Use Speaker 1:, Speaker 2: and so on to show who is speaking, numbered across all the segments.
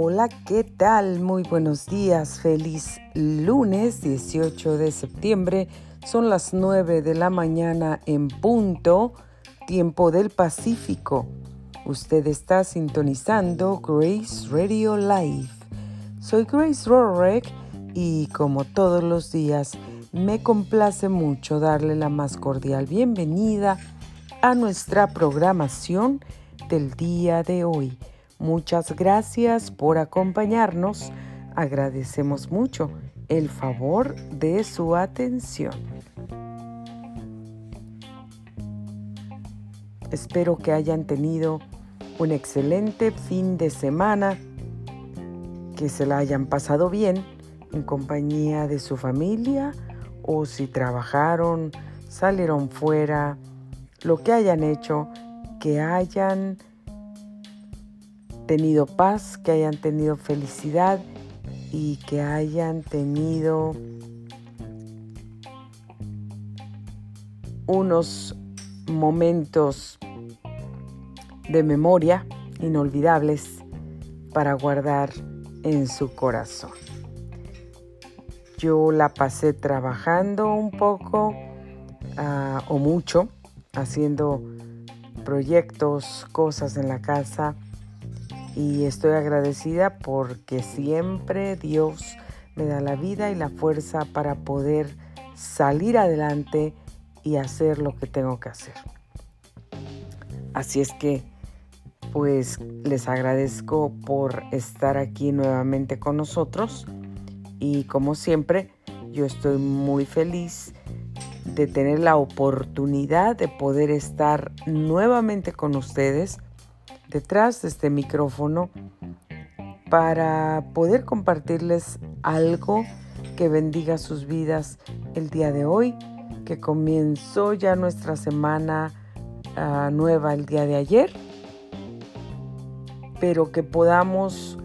Speaker 1: Hola, ¿qué tal? Muy buenos días. Feliz lunes 18 de septiembre. Son las 9 de la mañana en punto, tiempo del Pacífico. Usted está sintonizando Grace Radio Live. Soy Grace Rorek y como todos los días me complace mucho darle la más cordial bienvenida a nuestra programación del día de hoy Muchas gracias por acompañarnos. Agradecemos mucho el favor de su atención. Espero que hayan tenido un excelente fin de semana, que se la hayan pasado bien en compañía de su familia o si trabajaron, salieron fuera, lo que hayan hecho, que hayan tenido paz, que hayan tenido felicidad y que hayan tenido unos momentos de memoria inolvidables para guardar en su corazón. Yo la pasé trabajando un poco uh, o mucho, haciendo proyectos, cosas en la casa y estoy agradecida porque siempre Dios me da la vida y la fuerza para poder salir adelante y hacer lo que tengo que hacer. Así es que, pues les agradezco por estar aquí nuevamente con nosotros y como siempre, yo estoy muy feliz de tener la oportunidad de poder estar nuevamente con ustedes detrás de este micrófono para poder compartirles algo que bendiga sus vidas el día de hoy, que comenzó ya nuestra semana ah, nueva el día de ayer, pero que podamos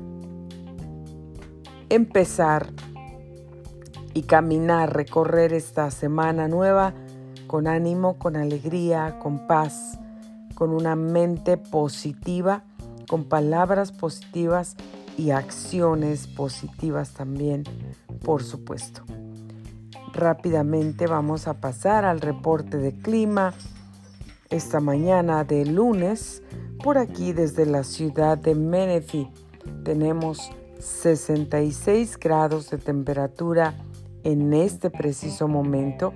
Speaker 1: empezar y caminar, recorrer esta semana nueva con ánimo, con alegría, con paz con una mente positiva, con palabras positivas y acciones positivas también, por supuesto. Rápidamente vamos a pasar al reporte de clima esta mañana de lunes. Por aquí desde la ciudad de Menifee tenemos 66 grados de temperatura en este preciso momento.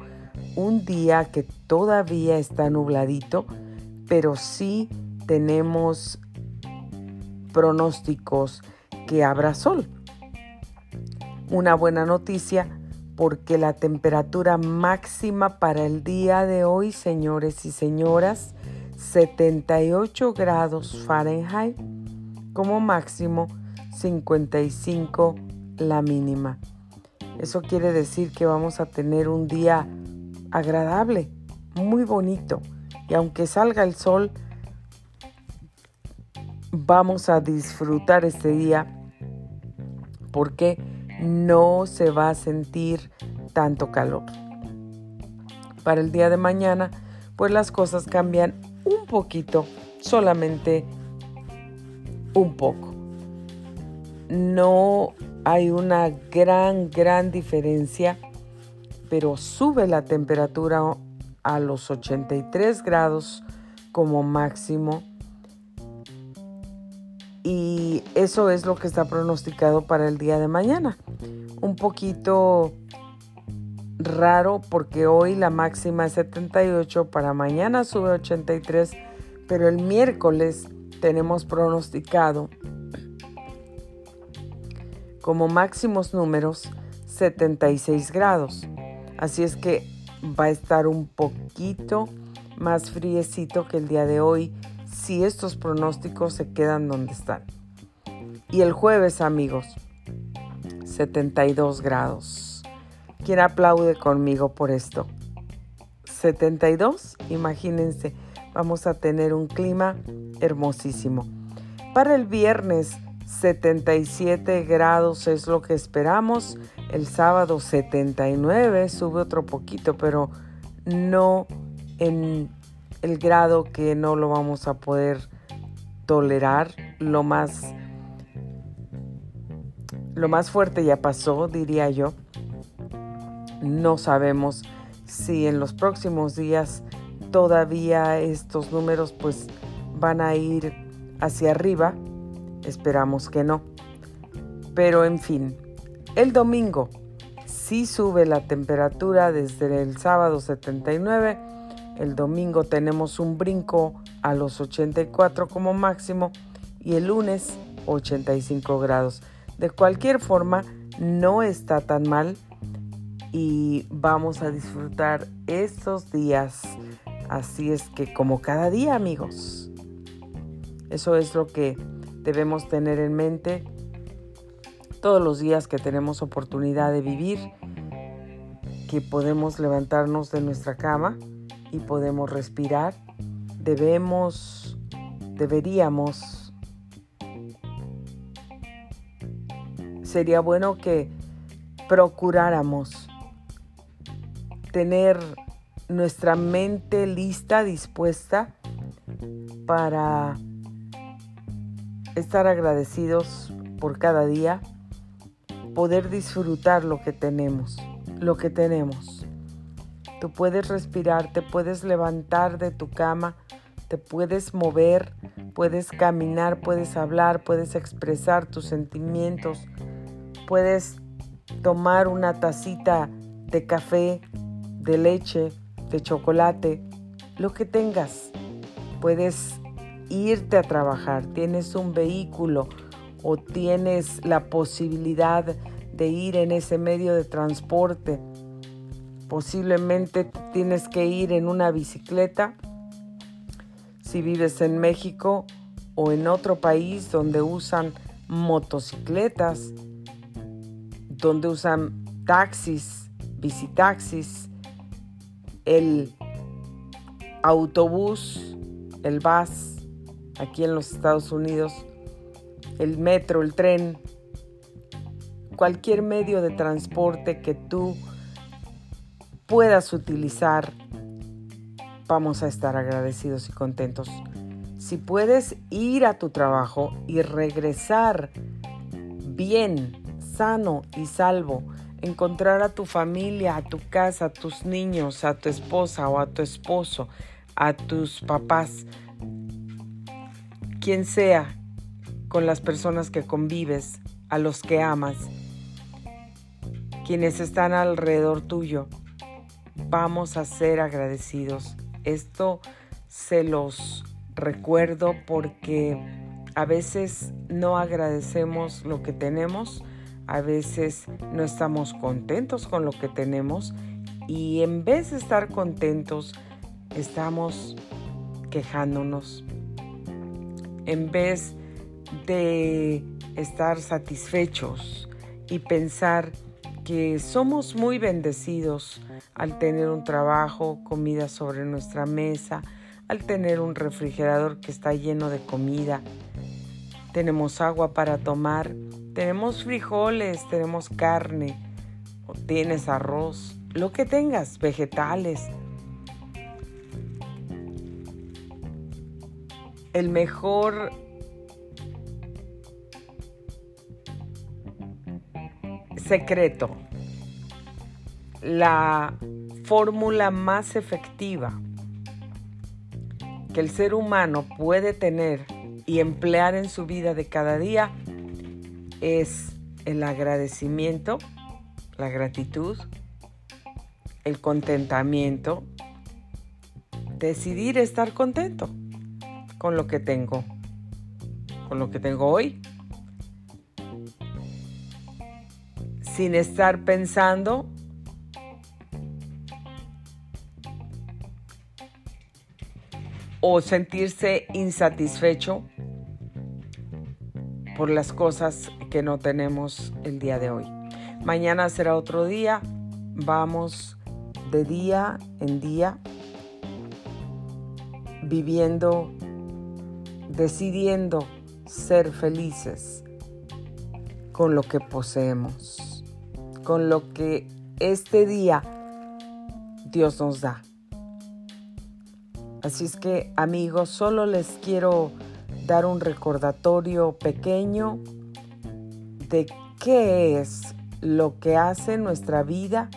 Speaker 1: Un día que todavía está nubladito pero sí tenemos pronósticos que habrá sol. Una buena noticia porque la temperatura máxima para el día de hoy, señores y señoras, 78 grados Fahrenheit, como máximo 55 la mínima. Eso quiere decir que vamos a tener un día agradable, muy bonito y aunque salga el sol, vamos a disfrutar este día porque no se va a sentir tanto calor. Para el día de mañana, pues las cosas cambian un poquito, solamente un poco. No hay una gran, gran diferencia, pero sube la temperatura a los 83 grados como máximo. Y eso es lo que está pronosticado para el día de mañana. Un poquito raro porque hoy la máxima es 78, para mañana sube 83, pero el miércoles tenemos pronosticado como máximos números 76 grados. Así es que va a estar un poquito más friecito que el día de hoy si estos pronósticos se quedan donde están. Y el jueves, amigos, 72 grados. ¿Quién aplaude conmigo por esto? 72, imagínense, vamos a tener un clima hermosísimo. Para el viernes, 77 grados es lo que esperamos el sábado 79, sube otro poquito, pero no en el grado que no lo vamos a poder tolerar. Lo más lo más fuerte ya pasó, diría yo. No sabemos si en los próximos días todavía estos números pues van a ir hacia arriba. Esperamos que no. Pero en fin, el domingo sí sube la temperatura desde el sábado 79. El domingo tenemos un brinco a los 84 como máximo y el lunes 85 grados. De cualquier forma, no está tan mal y vamos a disfrutar estos días. Así es que como cada día amigos. Eso es lo que debemos tener en mente todos los días que tenemos oportunidad de vivir, que podemos levantarnos de nuestra cama y podemos respirar. Debemos, deberíamos, sería bueno que procuráramos tener nuestra mente lista, dispuesta para estar agradecidos por cada día, poder disfrutar lo que tenemos, lo que tenemos. Tú puedes respirar, te puedes levantar de tu cama, te puedes mover, puedes caminar, puedes hablar, puedes expresar tus sentimientos, puedes tomar una tacita de café de leche, de chocolate, lo que tengas. Puedes irte a trabajar, tienes un vehículo o tienes la posibilidad de ir en ese medio de transporte. Posiblemente tienes que ir en una bicicleta. Si vives en México o en otro país donde usan motocicletas, donde usan taxis, bicitaxis, el autobús, el bus aquí en los Estados Unidos, el metro, el tren, cualquier medio de transporte que tú puedas utilizar, vamos a estar agradecidos y contentos. Si puedes ir a tu trabajo y regresar bien, sano y salvo, encontrar a tu familia, a tu casa, a tus niños, a tu esposa o a tu esposo, a tus papás, quien sea, con las personas que convives, a los que amas, quienes están alrededor tuyo. Vamos a ser agradecidos. Esto se los recuerdo porque a veces no agradecemos lo que tenemos a veces no estamos contentos con lo que tenemos y en vez de estar contentos, estamos quejándonos. En vez de estar satisfechos y pensar que somos muy bendecidos al tener un trabajo, comida sobre nuestra mesa, al tener un refrigerador que está lleno de comida, tenemos agua para tomar tenemos frijoles, tenemos carne, tienes arroz, lo que tengas, vegetales. El mejor secreto, la fórmula más efectiva que el ser humano puede tener y emplear en su vida de cada día es el agradecimiento, la gratitud, el contentamiento, decidir estar contento con lo que tengo, con lo que tengo hoy, sin estar pensando o sentirse insatisfecho por las cosas que no tenemos el día de hoy. Mañana será otro día. Vamos de día en día viviendo, decidiendo ser felices con lo que poseemos, con lo que este día Dios nos da. Así es que amigos, solo les quiero dar un recordatorio pequeño de ¿Qué es lo que hace nuestra vida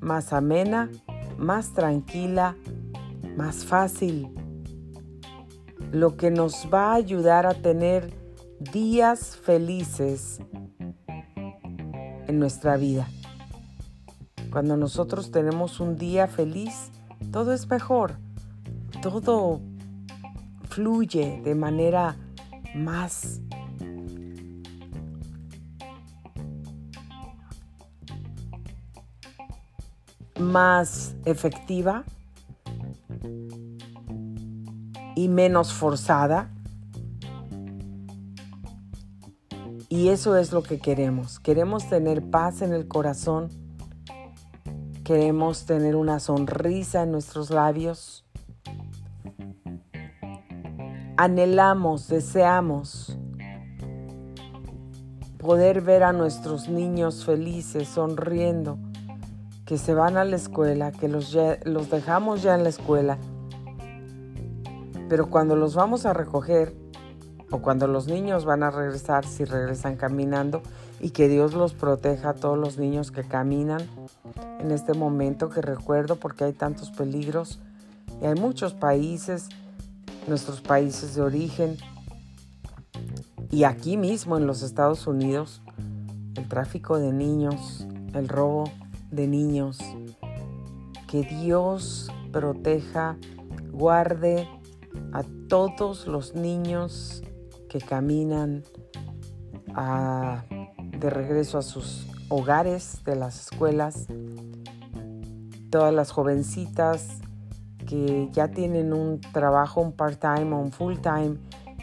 Speaker 1: más amena, más tranquila, más fácil? Lo que nos va a ayudar a tener días felices en nuestra vida. Cuando nosotros tenemos un día feliz, todo es mejor, todo fluye de manera más más efectiva y menos forzada. Y eso es lo que queremos. Queremos tener paz en el corazón. Queremos tener una sonrisa en nuestros labios. Anhelamos, deseamos poder ver a nuestros niños felices, sonriendo, que se van a la escuela, que los, los dejamos ya en la escuela. Pero cuando los vamos a recoger, o cuando los niños van a regresar, si regresan caminando, y que Dios los proteja a todos los niños que caminan en este momento que recuerdo porque hay tantos peligros y hay muchos países, nuestros países de origen, y aquí mismo en los Estados Unidos, el tráfico de niños, el robo de niños. Que Dios proteja, guarde a todos los niños que caminan de regreso a sus hogares de las escuelas, todas las jovencitas que ya tienen un trabajo, un part-time o un full-time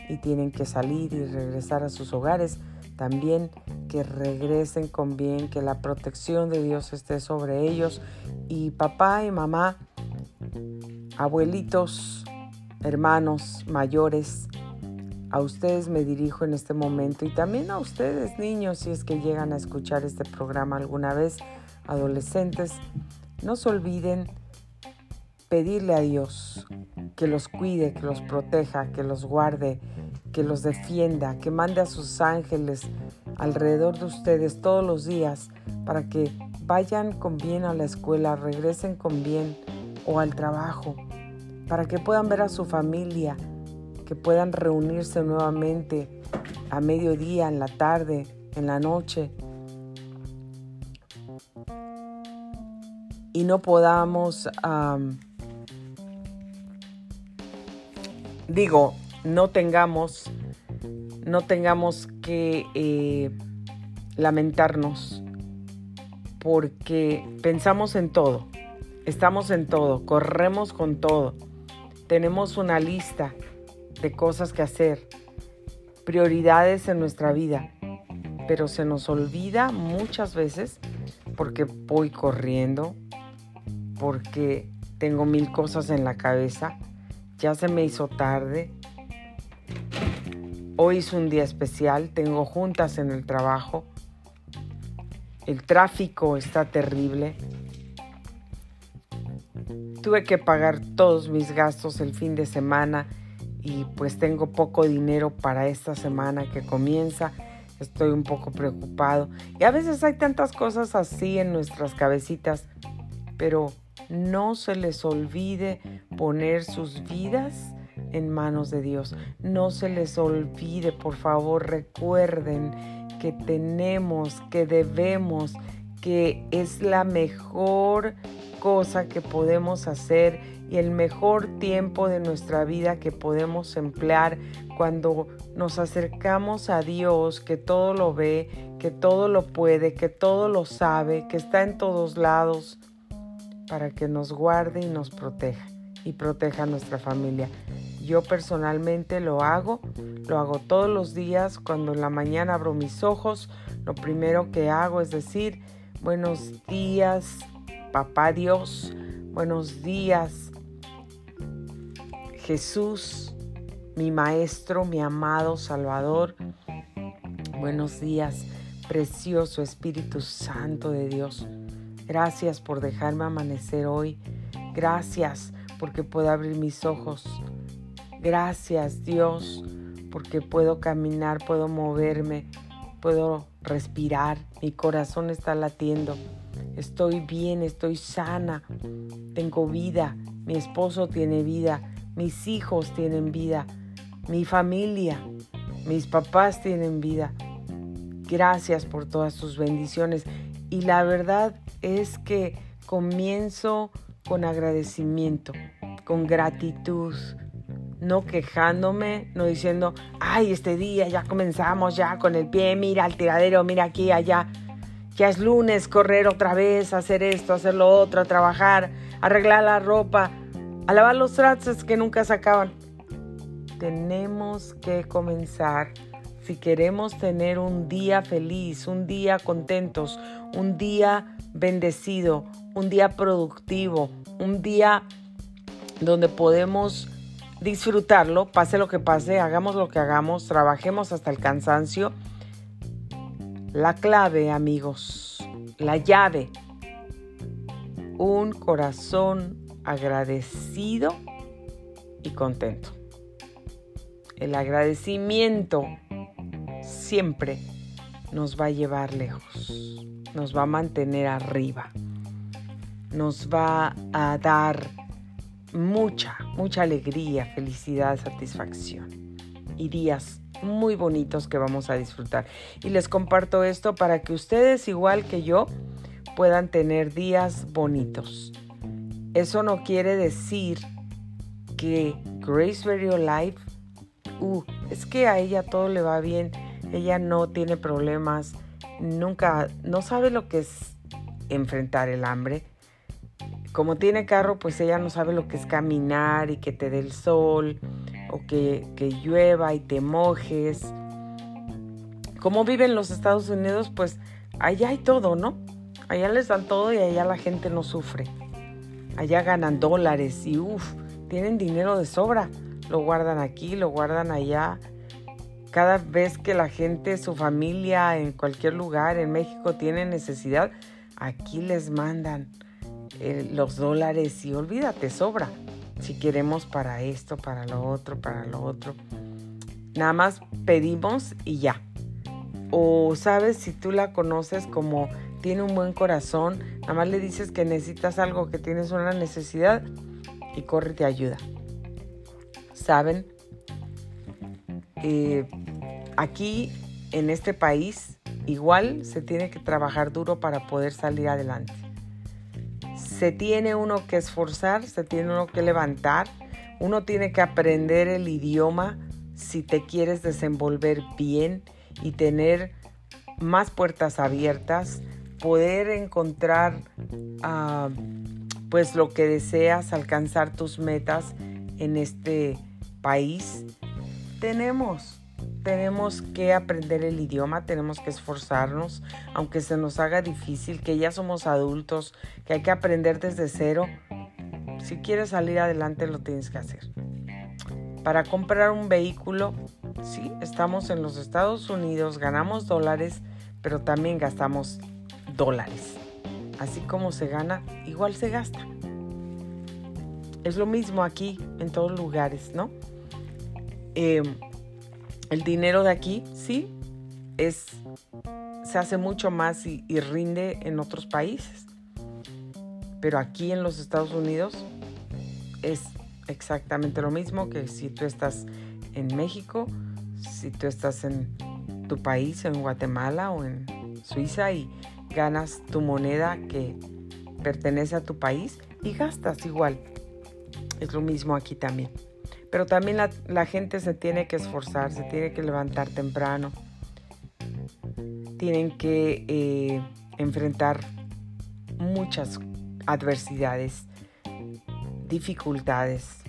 Speaker 1: y tienen que salir y regresar a sus hogares, también que regresen con bien, que la protección de Dios esté sobre ellos. Y papá y mamá, abuelitos, hermanos mayores, a ustedes me dirijo en este momento y también a ustedes niños si es que llegan a escuchar este programa alguna vez, adolescentes, no se olviden pedirle a Dios que los cuide, que los proteja, que los guarde, que los defienda, que mande a sus ángeles alrededor de ustedes todos los días para que vayan con bien a la escuela, regresen con bien o al trabajo, para que puedan ver a su familia, que puedan reunirse nuevamente a mediodía, en la tarde, en la noche. Y no podamos, digo, no tengamos no tengamos que eh, lamentarnos porque pensamos en todo, estamos en todo, corremos con todo, tenemos una lista de cosas que hacer, prioridades en nuestra vida, pero se nos olvida muchas veces porque voy corriendo, porque tengo mil cosas en la cabeza, ya se me hizo tarde, Hoy es un día especial, tengo juntas en el trabajo, el tráfico está terrible. Tuve que pagar todos mis gastos el fin de semana y pues tengo poco dinero para esta semana que comienza. Estoy un poco preocupado. Y a veces hay tantas cosas así en nuestras cabecitas, pero no se les olvide poner sus vidas en manos de Dios. No se les olvide, por favor, recuerden que tenemos, que debemos, que es la mejor cosa que podemos hacer y el mejor tiempo de nuestra vida que podemos emplear cuando nos acercamos a Dios, que todo lo ve, que todo lo puede, que todo lo sabe, que está en todos lados, para que nos guarde y nos proteja y proteja a nuestra familia. Yo personalmente lo hago, lo hago todos los días cuando en la mañana abro mis ojos, lo primero que hago es decir, buenos días, papá Dios, buenos días, Jesús, mi maestro, mi amado Salvador, buenos días, precioso Espíritu Santo de Dios. Gracias por dejarme amanecer hoy. Gracias porque puedo abrir mis ojos. Gracias Dios porque puedo caminar, puedo moverme, puedo respirar, mi corazón está latiendo, estoy bien, estoy sana, tengo vida, mi esposo tiene vida, mis hijos tienen vida, mi familia, mis papás tienen vida. Gracias por todas tus bendiciones. Y la verdad es que comienzo con agradecimiento, con gratitud, no quejándome, no diciendo, ay, este día ya comenzamos ya con el pie, mira al tiradero, mira aquí, allá. Ya es lunes, correr otra vez, hacer esto, hacer lo otro, trabajar, arreglar la ropa, a lavar los trastes que nunca se acaban. Tenemos que comenzar si queremos tener un día feliz, un día contentos, un día bendecido, un día productivo, un día donde podemos disfrutarlo, pase lo que pase, hagamos lo que hagamos, trabajemos hasta el cansancio. La clave, amigos, la llave, un corazón agradecido y contento. El agradecimiento siempre nos va a llevar lejos, nos va a mantener arriba, nos va a dar mucha, mucha alegría, felicidad, satisfacción y días muy bonitos que vamos a disfrutar. Y les comparto esto para que ustedes, igual que yo, puedan tener días bonitos. Eso no quiere decir que Grace Radio Life, uh, es que a ella todo le va bien ella no tiene problemas, nunca, no sabe lo que es enfrentar el hambre. Como tiene carro, pues ella no sabe lo que es caminar y que te dé el sol o que, que llueva y te mojes. Como vive en los Estados Unidos, pues allá hay todo, ¿no? Allá les dan todo y allá la gente no sufre. Allá ganan dólares y uff, tienen dinero de sobra. Lo guardan aquí, lo guardan allá cada vez que la gente, su familia, en cualquier lugar en México tiene necesidad, aquí les mandan eh, los dólares y olvídate, sobra. Si queremos para esto, para lo otro, para lo otro. Nada más pedimos y ya. O sabes, si tú la conoces como tiene un buen corazón, nada más le dices que necesitas algo, que tienes una necesidad y corre y te ayuda. ¿Saben? Eh, aquí en este país igual se tiene que trabajar duro para poder salir adelante. Se tiene uno que esforzar, se tiene uno que levantar, uno tiene que aprender el idioma si te quieres desenvolver bien y tener más puertas abiertas, poder encontrar ah, pues lo que deseas, alcanzar tus metas en este país tenemos. Tenemos que aprender el idioma, tenemos que esforzarnos, aunque se nos haga difícil, que ya somos adultos, que hay que aprender desde cero. Si quieres salir adelante lo tienes que hacer. Para comprar un vehículo, sí, estamos en los Estados Unidos, ganamos dólares, pero también gastamos dólares. Así como se gana, igual se gasta. Es lo mismo aquí en todos lugares, ¿no? Em, el dinero de aquí, sí, es, se hace mucho más y, y rinde en otros países. Pero aquí en los Estados Unidos es exactamente lo mismo que si tú estás en México, si tú estás en tu país, en Guatemala o en Suiza y ganas tu moneda que pertenece a tu país y gastas igual. Es lo mismo aquí también. Pero también la, gente se tiene que esforzar, se tiene que levantar temprano. Tienen que eh, enfrentar muchas adversidades, dificultades,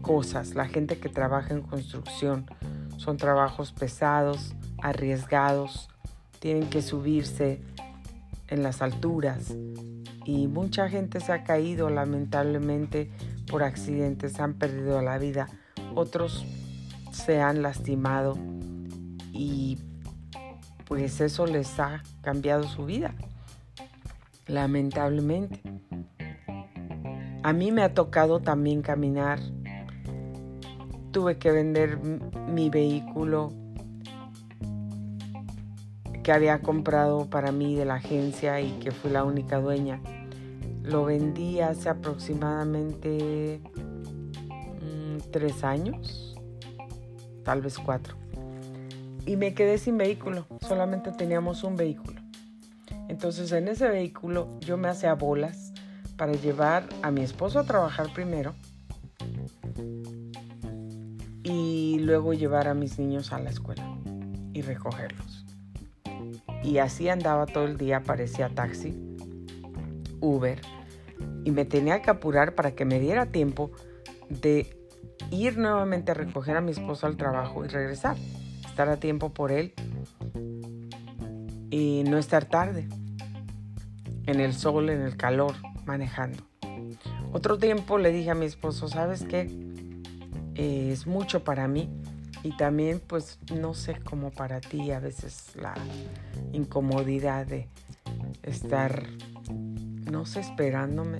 Speaker 1: cosas. La gente que trabaja en construcción son trabajos pesados, arriesgados, tienen que subirse en las alturas y mucha gente se ha caído lamentablemente por accidentes, han perdido la vida otros se han lastimado y pues eso les ha cambiado su vida, lamentablemente. A mí me ha tocado también caminar. Tuve que vender mi vehículo que había comprado para mí de la agencia y que fui la única dueña. Lo vendí hace aproximadamente tres años, tal vez cuatro. Y me quedé sin vehículo, solamente teníamos un vehículo. Entonces en ese vehículo yo me hacía bolas para llevar a mi esposo a trabajar primero y luego llevar a mis niños a la escuela y recogerlos. Y así andaba todo el día, parecía taxi, Uber, y me tenía que apurar para que me diera tiempo de ir nuevamente a recoger a mi esposo al trabajo y regresar, estar a tiempo por él y no estar tarde en el sol, en el calor, manejando. Otro tiempo le dije a mi esposo, ¿sabes qué? Eh, es mucho para mí y también pues no sé cómo para ti a veces la incomodidad de estar, no sé, esperándome.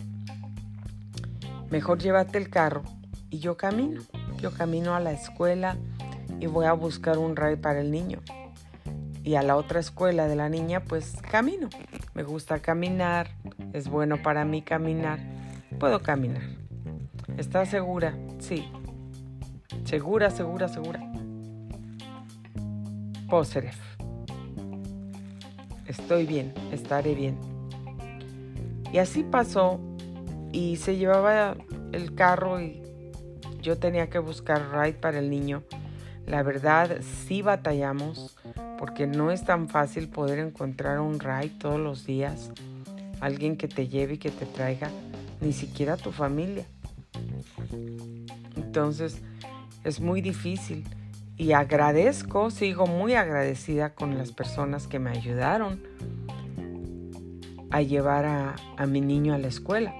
Speaker 1: Mejor llévate el carro y yo camino. Yo camino a la escuela y voy a buscar un ride para el niño. Y a la otra escuela de la niña pues camino. Me gusta caminar, es bueno para mí caminar. Puedo caminar. ¿Estás segura? Sí. Segura, segura, segura. Poseref. Estoy bien, estaré bien. Y así pasó y se llevaba el carro y yo tenía que buscar ride para el niño. La verdad sí batallamos porque no es tan fácil poder encontrar un ride todos los días, alguien que te lleve y que te traiga, ni siquiera tu familia. Entonces, es muy difícil y agradezco, sigo muy agradecida con las personas que me ayudaron a llevar a, mi niño a la escuela.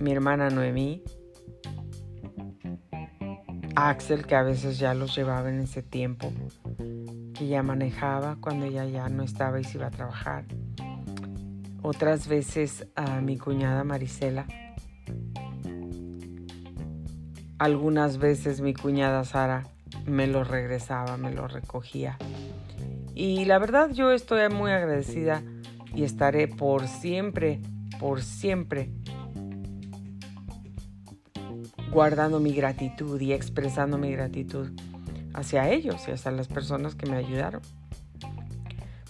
Speaker 1: Mi hermana Noemí, Axel, que a veces ya los llevaba en ese tiempo, que ya manejaba cuando ella ya no estaba y se iba a trabajar. Otras veces a mi cuñada Marisela, algunas veces mi cuñada Sara me lo regresaba, me lo recogía. Y la verdad yo estoy muy agradecida y estaré por siempre, por siempre guardando mi gratitud y expresando mi gratitud hacia ellos y hacia las personas que me ayudaron.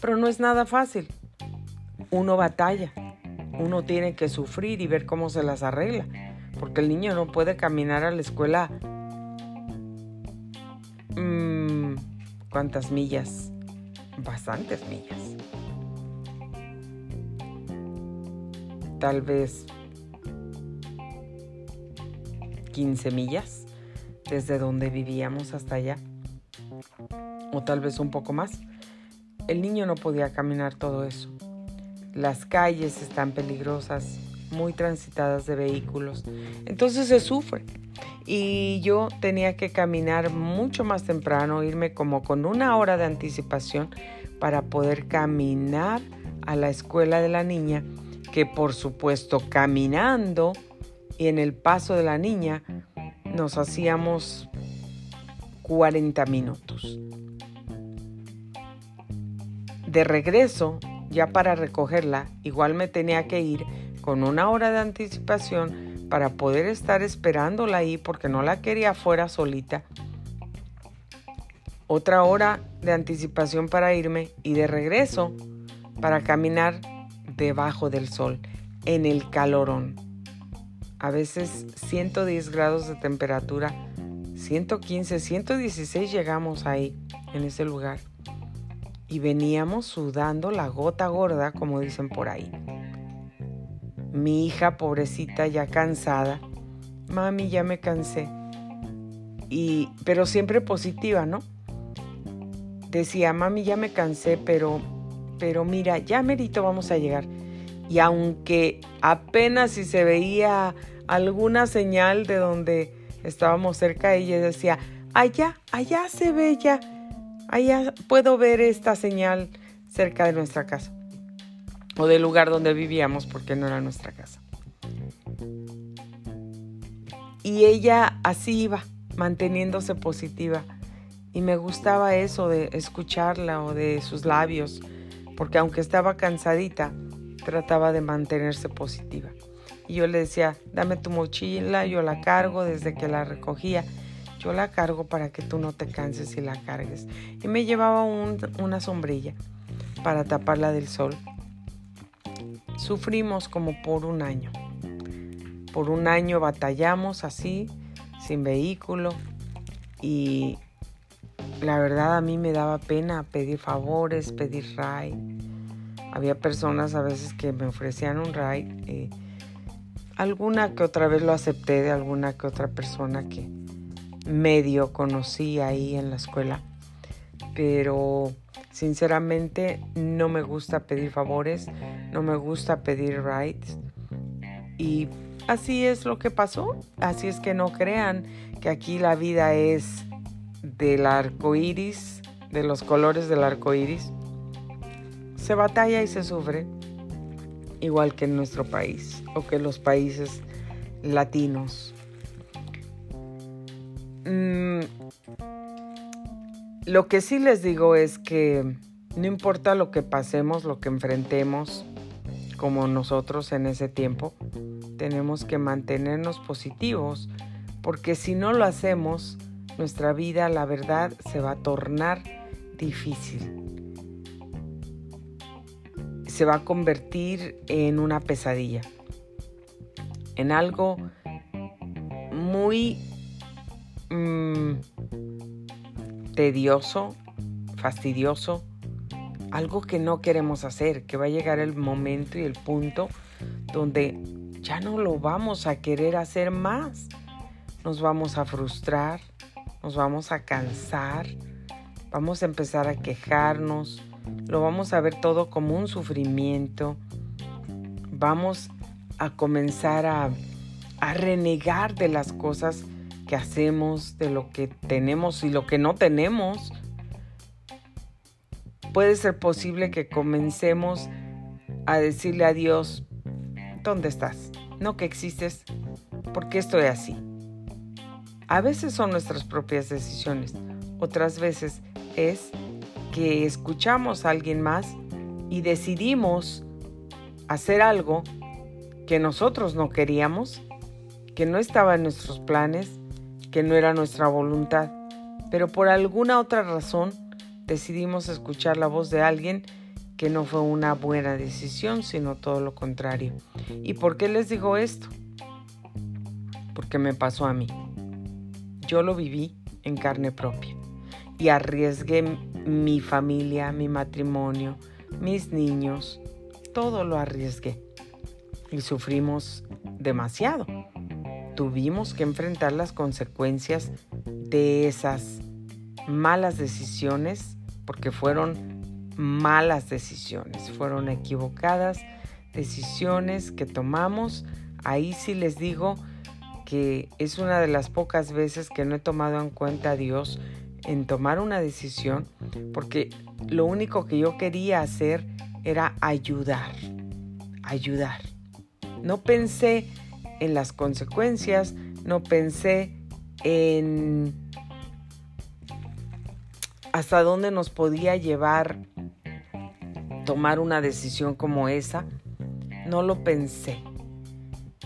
Speaker 1: Pero no es nada fácil. Uno batalla, uno tiene que sufrir y ver cómo se las arregla porque el niño no puede caminar a la escuela. Mm, ¿Cuántas millas? Bastantes millas. Tal vez 15 millas desde donde vivíamos hasta allá. O tal vez un poco más. El niño no podía caminar todo eso. Las calles están peligrosas, muy transitadas de vehículos. Entonces se sufre. Y yo tenía que caminar mucho más temprano, irme como con una hora de anticipación para poder caminar a la escuela de la niña, que por supuesto caminando y en el paso de la niña nos hacíamos 40 minutos. De regreso, ya para recogerla, igual me tenía que ir con una hora de anticipación para poder estar esperándola ahí porque no la quería fuera solita. Otra hora de anticipación para irme y de regreso para caminar debajo del sol, en el calorón. A veces 110 grados de temperatura, 115, 116 llegamos ahí, en ese lugar. Y veníamos sudando la gota gorda, como dicen por ahí. Mi hija, pobrecita, ya cansada. Mami, ya me cansé. Y, pero siempre positiva, ¿no? Decía, mami, ya me cansé, pero, pero mira, ya merito vamos a llegar. Y aunque apenas si se veía alguna señal de donde estábamos cerca, ella decía, allá, allá se ve ya, allá puedo ver esta señal cerca de nuestra casa o del lugar donde vivíamos porque no era nuestra casa. Y ella así iba, manteniéndose positiva. y me gustaba eso de escucharla o de sus labios, porque aunque estaba cansadita, trataba de mantenerse positiva. Y yo le decía, dame tu mochila, yo la cargo desde que la recogía. Yo la cargo para que tú no te canses y la cargues. Y me llevaba una sombrilla para taparla del sol. Sufrimos como por un año. Por un año batallamos así, sin vehículo. Y la verdad a mí me daba pena pedir favores, pedir ride. Había personas a veces que me ofrecían un ride. Eh, alguna que otra vez lo acepté de alguna que otra persona que medio conocí ahí en la escuela. Pero sinceramente no me gusta pedir favores, no me gusta pedir rights. Y así es lo que pasó. Así es que no crean que aquí la vida es del arco iris, de los colores del arco iris. Se batalla y se sufre igual que en nuestro país o que los países latinos. Mm, lo que sí les digo es que no importa lo que pasemos, lo que enfrentemos, como nosotros en ese tiempo, tenemos que mantenernos positivos, porque si no lo hacemos, nuestra vida, la verdad, se va a tornar difícil se va a convertir en una pesadilla, en algo muy mm, tedioso, fastidioso, algo que no queremos hacer, que va a llegar el momento y el punto donde ya no lo vamos a querer hacer más. Nos vamos a frustrar, nos vamos a cansar, vamos a empezar a quejarnos, lo vamos a ver todo como un sufrimiento. Vamos a comenzar a, renegar de las cosas que hacemos, de lo que tenemos y lo que no tenemos. Puede ser posible que comencemos a decirle a Dios, ¿dónde estás? No que existes, ¿por qué estoy así? A veces son nuestras propias decisiones, otras veces es que escuchamos a alguien más y decidimos hacer algo que nosotros no queríamos, que no estaba en nuestros planes, que no era nuestra voluntad, pero por alguna otra razón decidimos escuchar la voz de alguien que no fue una buena decisión, sino todo lo contrario. ¿Y por qué les digo esto? Porque me pasó a mí. Yo lo viví en carne propia y arriesgué mi familia, mi matrimonio, mis niños, todo lo arriesgué y sufrimos demasiado. Tuvimos que enfrentar las consecuencias de esas malas decisiones porque fueron malas decisiones, fueron equivocadas decisiones que tomamos. Ahí sí les digo que es una de las pocas veces que no he tomado en cuenta a Dios en tomar una decisión porque lo único que yo quería hacer era ayudar, ayudar. No pensé en las consecuencias, no pensé en hasta dónde nos podía llevar tomar una decisión como esa. No lo pensé.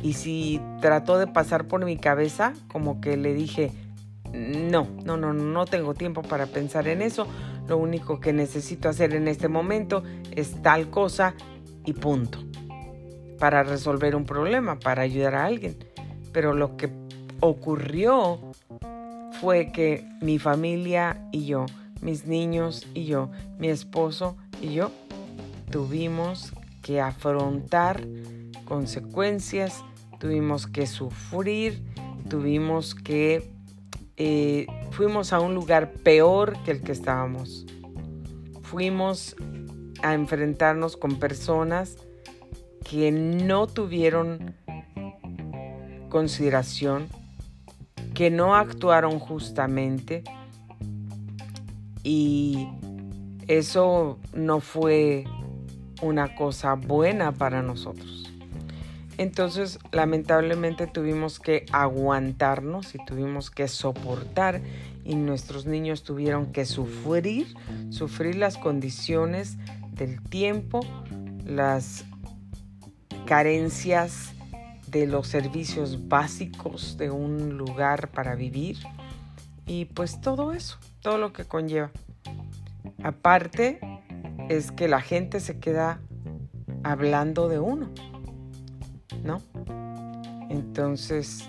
Speaker 1: Y si trató de pasar por mi cabeza, como que le dije, no, no, no, no tengo tiempo para pensar en eso. Lo único que necesito hacer en este momento es tal cosa y punto. Para resolver un problema, para ayudar a alguien. Pero lo que ocurrió fue que mi familia y yo, mis niños y yo, mi esposo y yo, tuvimos que afrontar consecuencias, tuvimos que sufrir, tuvimos que eh, fuimos a un lugar peor que el que estábamos. Fuimos a enfrentarnos con personas que no tuvieron consideración, que no actuaron justamente y eso no fue una cosa buena para nosotros. Entonces, lamentablemente tuvimos que aguantarnos y tuvimos que soportar y nuestros niños tuvieron que sufrir, sufrir las condiciones del tiempo, las carencias de los servicios básicos de un lugar para vivir y pues todo eso, todo lo que conlleva. Aparte es que la gente se queda hablando de uno, ¿no? Entonces,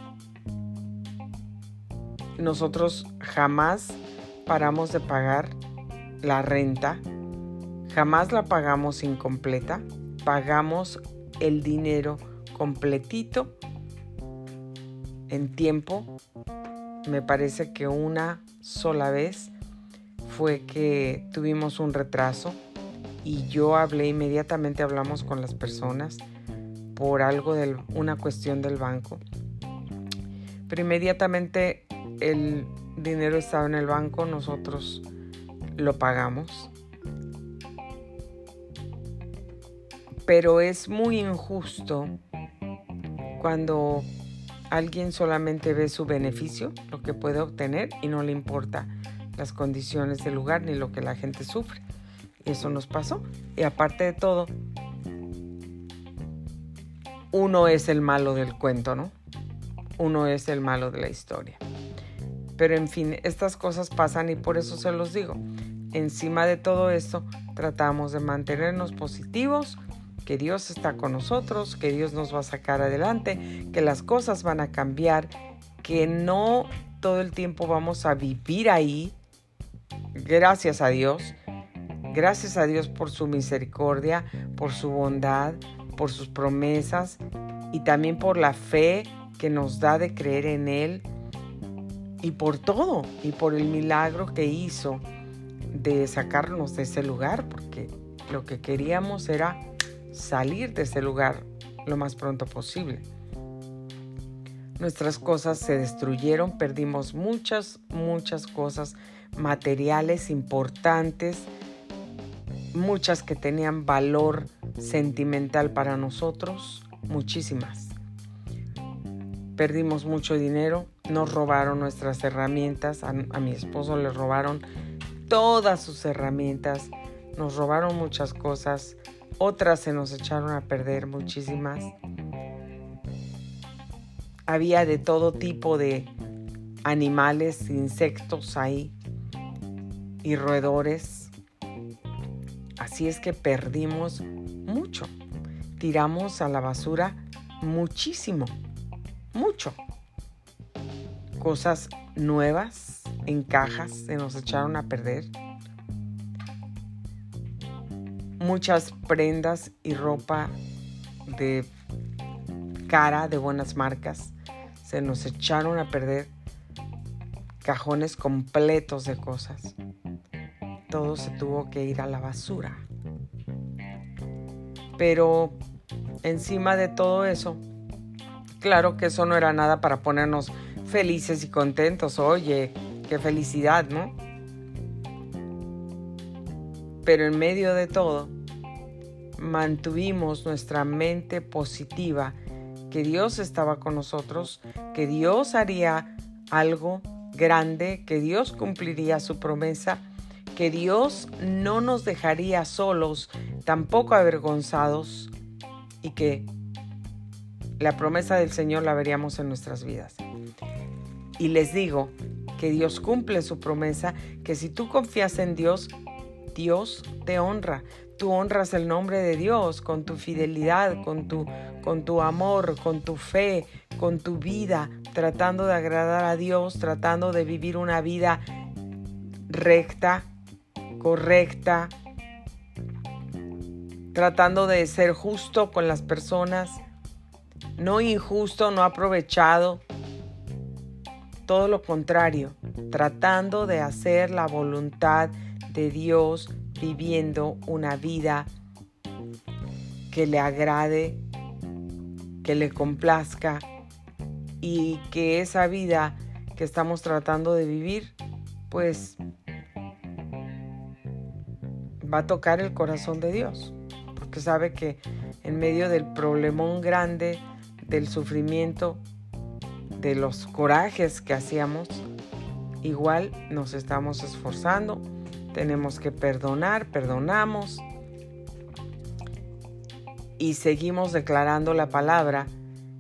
Speaker 1: nosotros jamás paramos de pagar la renta, jamás la pagamos incompleta, pagamos el dinero completito en tiempo. Me parece que una sola vez fue que tuvimos un retraso y yo hablé inmediatamente, hablamos con las personas por algo de una cuestión del banco. Pero inmediatamente el dinero estaba en el banco, nosotros lo pagamos. Pero es muy injusto cuando alguien solamente ve su beneficio, lo que puede obtener y no le importa las condiciones del lugar ni lo que la gente sufre. Eso nos pasó. Y aparte de todo, uno es el malo del cuento, ¿no? Uno es el malo de la historia. Pero en fin, estas cosas pasan y por eso se los digo. Encima de todo esto, tratamos de mantenernos positivos, que Dios está con nosotros, que Dios nos va a sacar adelante, que las cosas van a cambiar, que no todo el tiempo vamos a vivir ahí. Gracias a Dios. Gracias a Dios por su misericordia, por su bondad, por sus promesas y también por la fe que nos da de creer en Él y por todo y por el milagro que hizo de sacarnos de ese lugar, porque lo que queríamos era salir de ese lugar lo más pronto posible. Nuestras cosas se destruyeron, perdimos muchas, muchas cosas materiales importantes, muchas que tenían valor sentimental para nosotros, muchísimas. Perdimos mucho dinero, nos robaron nuestras herramientas, a, mi esposo le robaron todas sus herramientas, nos robaron muchas cosas, otras se nos echaron a perder muchísimas. Había de todo tipo de animales, insectos ahí y roedores. Así es que perdimos mucho. Tiramos a la basura muchísimo, mucho. Cosas nuevas en cajas se nos echaron a perder muchas prendas y ropa de cara de buenas marcas. Se nos echaron a perder cajones completos de cosas. Todo se tuvo que ir a la basura. Pero encima de todo eso, claro que eso no era nada para ponernos felices y contentos. Oye, qué felicidad, ¿no? Pero en medio de todo, mantuvimos nuestra mente positiva, que Dios estaba con nosotros, que Dios haría algo grande, que Dios cumpliría su promesa, que Dios no nos dejaría solos, tampoco avergonzados, y que la promesa del Señor la veríamos en nuestras vidas. Y les digo que Dios cumple su promesa, que si tú confías en Dios, Dios te honra. Tú honras el nombre de Dios con tu fidelidad, con tu, con tu amor, con tu fe, con tu vida, tratando de agradar a Dios, tratando de vivir una vida recta, correcta, tratando de ser justo con las personas, no injusto, no aprovechado, todo lo contrario, tratando de hacer la voluntad de Dios viviendo una vida que le agrade, que le complazca y que esa vida que estamos tratando de vivir, pues va a tocar el corazón de Dios, porque sabe que en medio del problemón grande, del sufrimiento, de los corajes que hacíamos, igual nos estamos esforzando, tenemos que perdonar, perdonamos y seguimos declarando la palabra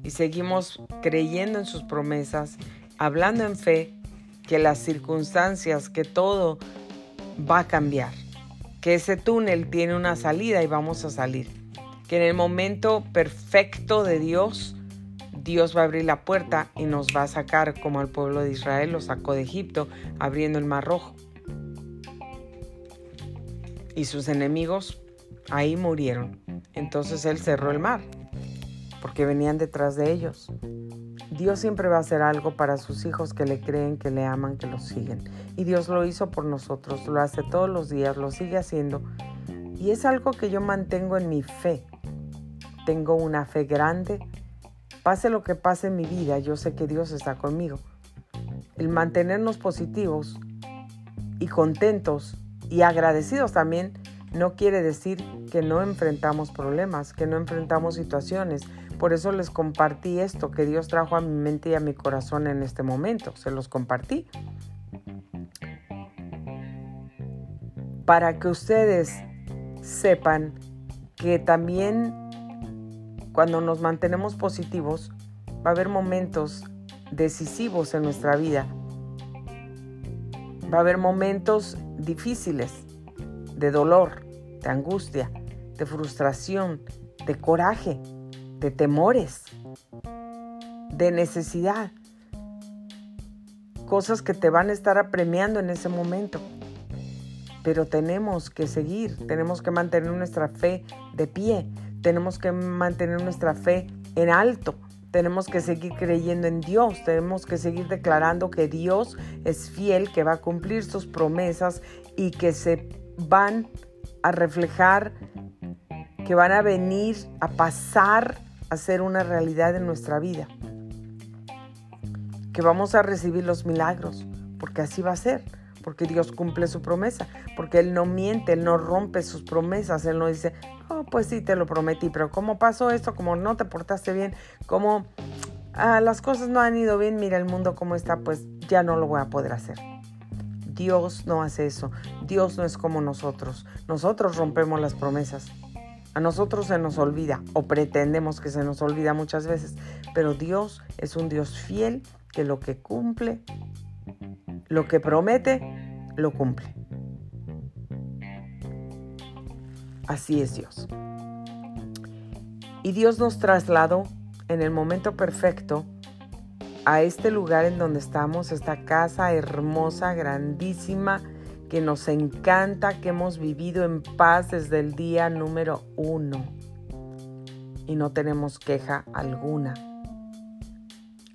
Speaker 1: y seguimos creyendo en sus promesas, hablando en fe que las circunstancias, que todo va a cambiar, que ese túnel tiene una salida y vamos a salir, que en el momento perfecto de Dios, Dios va a abrir la puerta y nos va a sacar como al pueblo de Israel lo sacó de Egipto, abriendo el mar rojo. Y sus enemigos ahí murieron. Entonces él cerró el mar, porque venían detrás de ellos. Dios siempre va a hacer algo para sus hijos que le creen, que le aman, que lo siguen. Y Dios lo hizo por nosotros, lo hace todos los días, lo sigue haciendo. Y es algo que yo mantengo en mi fe. Tengo una fe grande, Pase lo que pase en mi vida, yo sé que Dios está conmigo. El mantenernos positivos y contentos y agradecidos también no quiere decir que no enfrentamos problemas, que no enfrentamos situaciones. Por eso les compartí esto que Dios trajo a mi mente y a mi corazón en este momento. Se los compartí. Para que ustedes sepan que también cuando nos mantenemos positivos, va a haber momentos decisivos en nuestra vida. Va a haber momentos difíciles, de dolor, de angustia, de frustración, de coraje, de temores, de necesidad. Cosas que te van a estar apremiando en ese momento. Pero tenemos que seguir, tenemos que mantener nuestra fe de pie, tenemos que mantener nuestra fe en alto. Tenemos que seguir creyendo en Dios, tenemos que seguir declarando que Dios es fiel, que va a cumplir sus promesas y que se van a reflejar, que van a venir a pasar a ser una realidad en nuestra vida. Que vamos a recibir los milagros, porque así va a ser porque Dios cumple su promesa, porque Él no miente, Él no rompe sus promesas, Él no dice, oh, pues sí, te lo prometí, pero ¿cómo pasó esto? Como no te portaste bien, como ah, las cosas no han ido bien, mira el mundo como está, pues ya no lo voy a poder hacer. Dios no hace eso, Dios no es como nosotros, nosotros rompemos las promesas. A nosotros se nos olvida o pretendemos que se nos olvida muchas veces, pero Dios es un Dios fiel que lo que cumple lo que promete, lo cumple. Así es Dios. Y Dios nos trasladó en el momento perfecto a este lugar en donde estamos, esta casa hermosa, grandísima, que nos encanta, que hemos vivido en paz desde el día número uno. Y no tenemos queja alguna.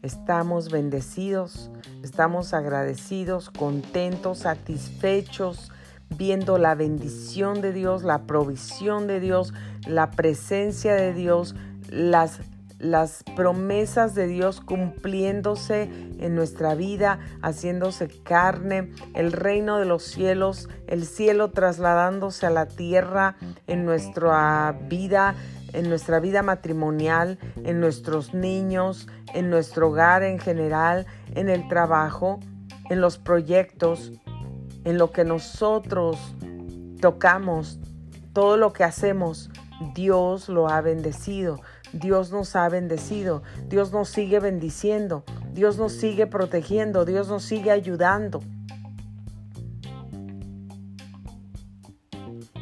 Speaker 1: Estamos bendecidos, estamos agradecidos, contentos, satisfechos, viendo la bendición de Dios, la provisión de Dios, la presencia de Dios, las, las promesas de Dios cumpliéndose en nuestra vida, haciéndose carne, el reino de los cielos, el cielo trasladándose a la tierra en nuestra vida, en nuestra vida matrimonial, en nuestros niños, en nuestro hogar en general, en el trabajo, en los proyectos, en lo que nosotros tocamos, todo lo que hacemos, Dios lo ha bendecido. Dios nos ha bendecido, Dios nos sigue bendiciendo, Dios nos sigue protegiendo, Dios nos sigue ayudando.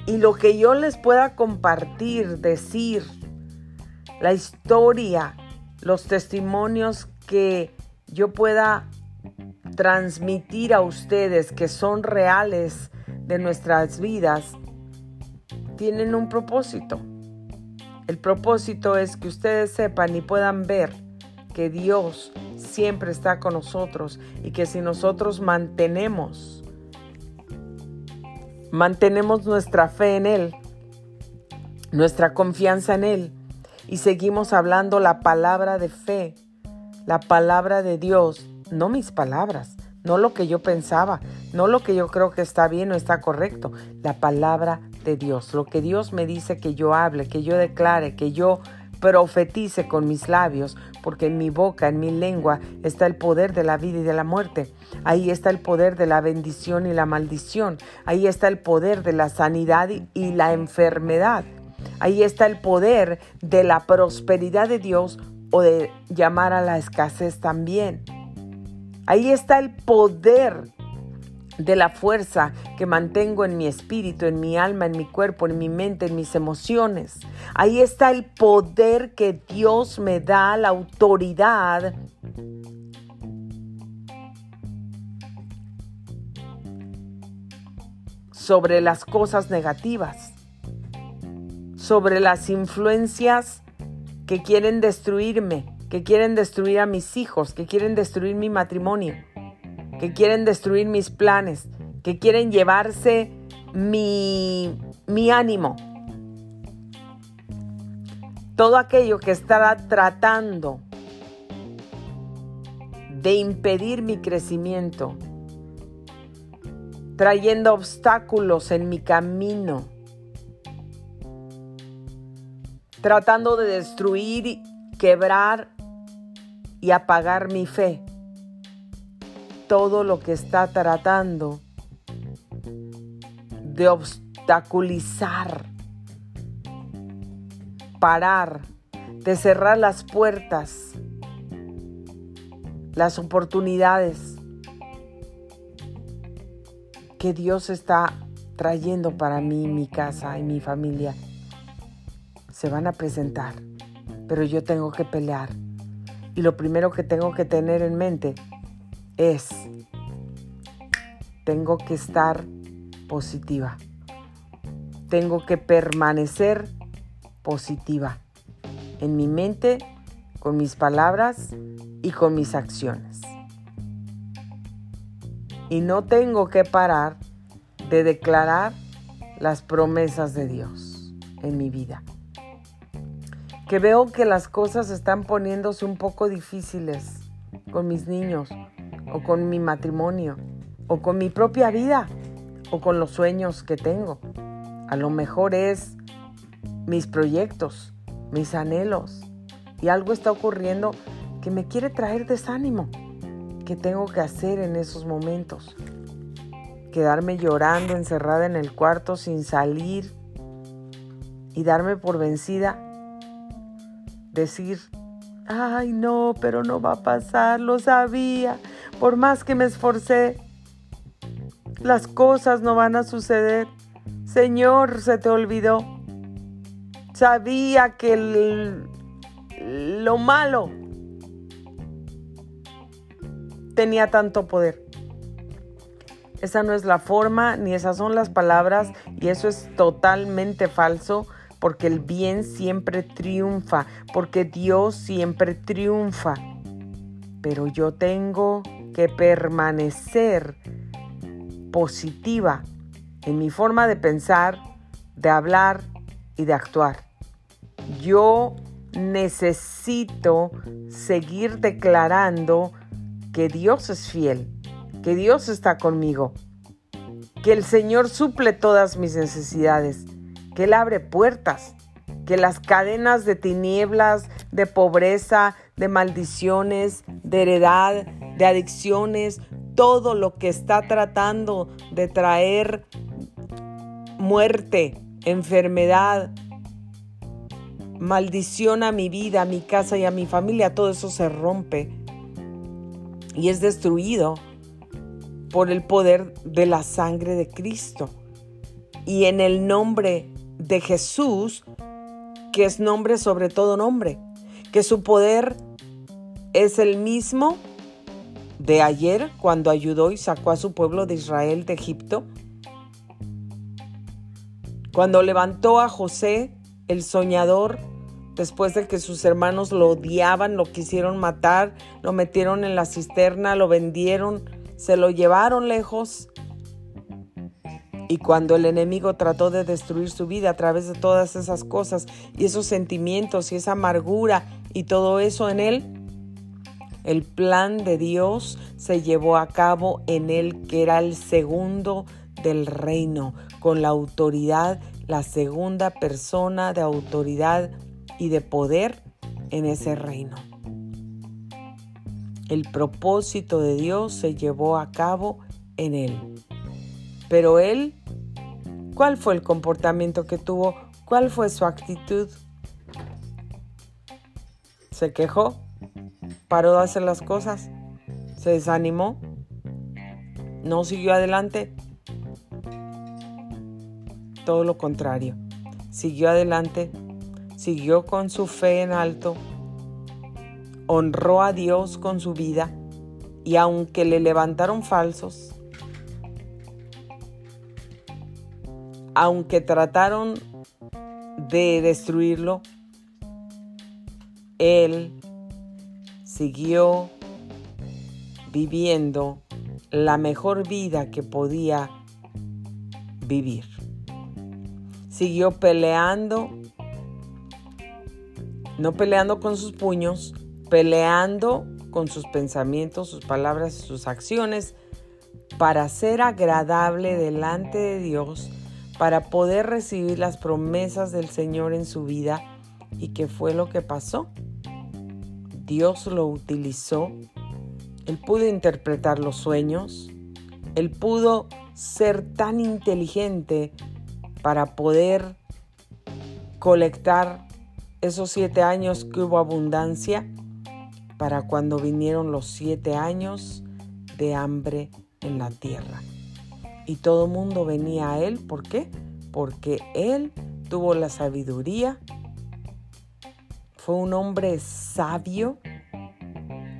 Speaker 1: Y lo que yo les pueda compartir, decir, la historia, los testimonios que yo pueda transmitir a ustedes que son reales de nuestras vidas, tienen un propósito. El propósito es que ustedes sepan y puedan ver que Dios siempre está con nosotros y que si nosotros mantenemos mantenemos nuestra fe en Él, nuestra confianza en Él y seguimos hablando la palabra de fe, la palabra de Dios, no mis palabras, no lo que yo pensaba, no lo que yo creo que está bien o está correcto, la palabra Dios, lo que Dios me dice que yo hable, que yo declare, que yo profetice con mis labios, porque en mi boca, en mi lengua, está el poder de la vida y de la muerte. Ahí está el poder de la bendición y la maldición. Ahí está el poder de la sanidad y la enfermedad. Ahí está el poder de la prosperidad de Dios o de llamar a la escasez también. Ahí está el poder de la fuerza que mantengo en mi espíritu, en mi alma, en mi cuerpo, en mi mente, en mis emociones. Ahí está el poder que Dios me da, la autoridad sobre las cosas negativas, sobre las influencias que quieren destruirme, que quieren destruir a mis hijos, que quieren destruir mi matrimonio que quieren destruir mis planes, que quieren llevarse mi, mi ánimo. Todo aquello que estará tratando de impedir mi crecimiento, trayendo obstáculos en mi camino, tratando de destruir, quebrar y apagar mi fe todo lo que está tratando de obstaculizar, parar, de cerrar las puertas, las oportunidades que Dios está trayendo para mí, mi casa y mi familia, se van a presentar. Pero yo tengo que pelear. Y lo primero que tengo que tener en mente es, tengo que estar positiva. Tengo que permanecer positiva en mi mente, con mis palabras y con mis acciones. Y no tengo que parar de declarar las promesas de Dios en mi vida. Que veo que las cosas están poniéndose un poco difíciles con mis niños, o con mi matrimonio, o con mi propia vida, o con los sueños que tengo. A lo mejor es mis proyectos, mis anhelos, y algo está ocurriendo que me quiere traer desánimo. ¿Qué tengo que hacer en esos momentos? Quedarme llorando encerrada en el cuarto sin salir y darme por vencida. Decir, ay no, pero no va a pasar, lo sabía, por más que me esforcé, las cosas no van a suceder. Señor, se te olvidó. Sabía que lo malo tenía tanto poder. Esa no es la forma, ni esas son las palabras, y eso es totalmente falso, porque el bien siempre triunfa, porque Dios siempre triunfa. Pero yo tengo que permanecer positiva en mi forma de pensar, de hablar y de actuar. Yo necesito seguir declarando que Dios es fiel, que Dios está conmigo, que el Señor suple todas mis necesidades, que Él abre puertas, que las cadenas de tinieblas, de pobreza, de maldiciones, de heredad, de adicciones, todo lo que está tratando de traer muerte, enfermedad, maldición a mi vida, a mi casa y a mi familia, todo eso se rompe y es destruido por el poder de la sangre de Cristo. Y en el nombre de Jesús, que es nombre sobre todo nombre, que su poder es el mismo de ayer cuando ayudó y sacó a su pueblo de Israel de Egipto, cuando levantó a José, el soñador, después de que sus hermanos lo odiaban, lo quisieron matar, lo metieron en la cisterna, lo vendieron, se lo llevaron lejos. Y cuando el enemigo trató de destruir su vida a través de todas esas cosas y esos sentimientos y esa amargura y todo eso en él, el plan de Dios se llevó a cabo en él, que era el segundo del reino, con la autoridad, la segunda persona de autoridad y de poder en ese reino. El propósito de Dios se llevó a cabo en él. Pero él, ¿cuál fue el comportamiento que tuvo? ¿Cuál fue su actitud? ¿Se quejó? ¿Paró de hacer las cosas? ¿Se desanimó? ¿No siguió adelante? Todo lo contrario. Siguió adelante, siguió con su fe en alto, honró a Dios con su vida y aunque le levantaron falsos, aunque trataron de destruirlo, él siguió viviendo la mejor vida que podía vivir. Siguió peleando, no peleando con sus puños, peleando con sus pensamientos, sus palabras y sus acciones para ser agradable delante de Dios, para poder recibir las promesas del Señor en su vida. ¿Y qué fue lo que pasó? Dios lo utilizó. Él pudo interpretar los sueños. Él pudo ser tan inteligente para poder colectar esos siete años que hubo abundancia para cuando vinieron los siete años de hambre en la tierra. Y todo mundo venía a él, ¿por qué? Porque él tuvo la sabiduría, fue un hombre sabio,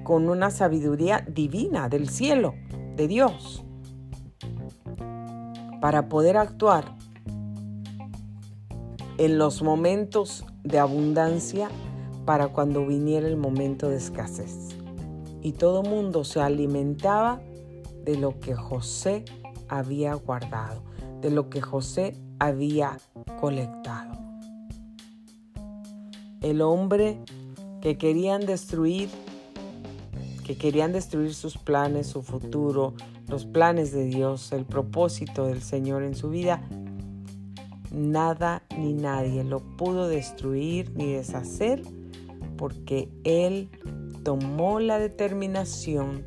Speaker 1: con una sabiduría divina del cielo, de Dios, para poder actuar en los momentos de abundancia para cuando viniera el momento de escasez. Y todo mundo se alimentaba de lo que José había guardado, de lo que José había colectado. El hombre que querían destruir, que querían destruir sus planes, su futuro, los planes de Dios, el propósito del Señor en su vida, nada ni nadie lo pudo destruir ni deshacer porque Él tomó la determinación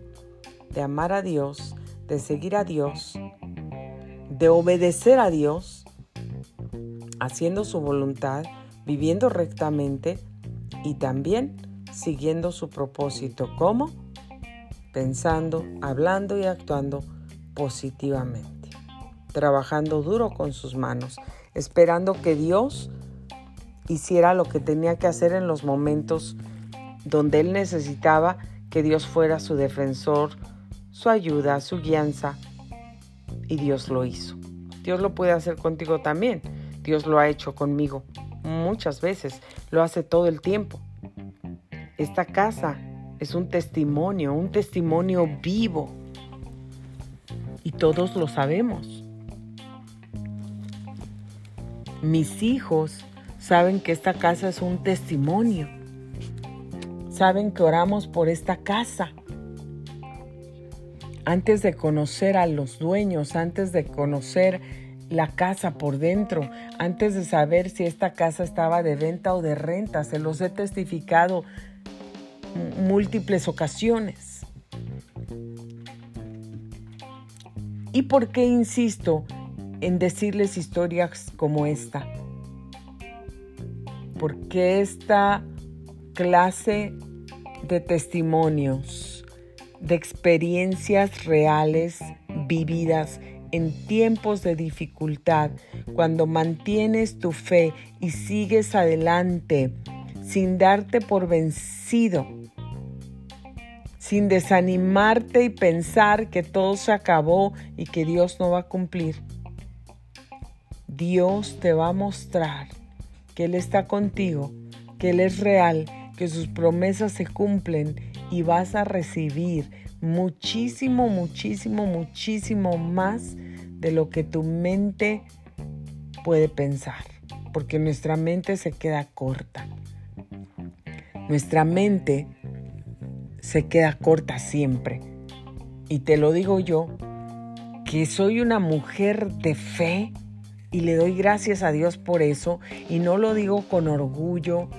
Speaker 1: de amar a Dios, de seguir a Dios, de obedecer a Dios, haciendo su voluntad, viviendo rectamente y también siguiendo su propósito. ¿Cómo? Pensando, hablando y actuando positivamente, trabajando duro con sus manos, esperando que Dios hiciera lo que tenía que hacer en los momentos donde él necesitaba que Dios fuera su defensor, su ayuda, su guianza. Y Dios lo hizo. Dios lo puede hacer contigo también. Dios lo ha hecho conmigo muchas veces. Lo hace todo el tiempo. Esta casa es un testimonio, un testimonio vivo. Y todos lo sabemos. Mis hijos Saben que esta casa es un testimonio. Saben que oramos por esta casa. Antes de conocer a los dueños, antes de conocer la casa por dentro, antes de saber si esta casa estaba de venta o de renta, se los he testificado múltiples ocasiones. ¿Y por qué insisto en decirles historias como esta? porque esta clase de testimonios, de experiencias reales vividas en tiempos de dificultad, cuando mantienes tu fe y sigues adelante sin darte por vencido, sin desanimarte y pensar que todo se acabó y que Dios no va a cumplir. Dios te va a mostrar que Él está contigo, que Él es real, que sus promesas se cumplen y vas a recibir muchísimo, muchísimo, muchísimo más de lo que tu mente puede pensar, porque nuestra mente se queda corta. Nuestra mente se queda corta siempre. Y te lo digo yo, que soy una mujer de fe, y le doy gracias a Dios por eso y no lo digo con orgullo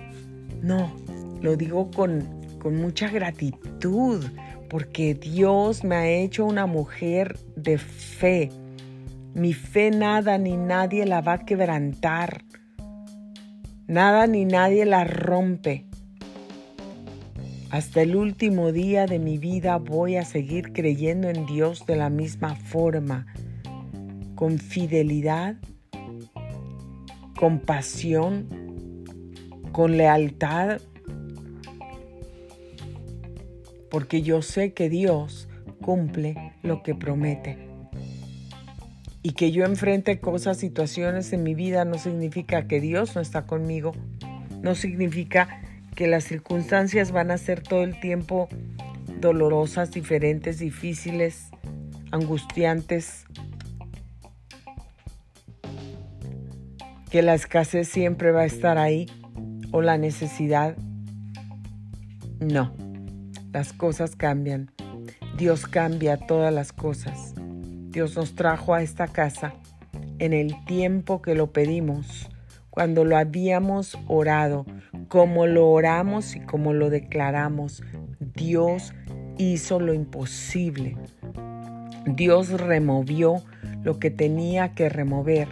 Speaker 1: No, lo digo con, con mucha gratitud, porque Dios me ha hecho una mujer de fe. Mi fe nada ni nadie la va a quebrantar. Nada ni nadie la rompe. Hasta el último día de mi vida voy a seguir creyendo en Dios de la misma forma, con fidelidad, con pasión, con lealtad, porque yo sé que Dios cumple lo que promete. Y que yo enfrente cosas, situaciones en mi vida no significa que Dios no está conmigo, no significa que las circunstancias van a ser todo el tiempo dolorosas, diferentes, difíciles, angustiantes, que la escasez siempre va a estar ahí o la necesidad. No, las cosas cambian. Dios cambia todas las cosas. Dios nos trajo a esta casa en el tiempo que lo pedimos, cuando lo habíamos orado, como lo oramos y como lo declaramos, Dios hizo lo imposible. Dios removió lo que tenía que remover.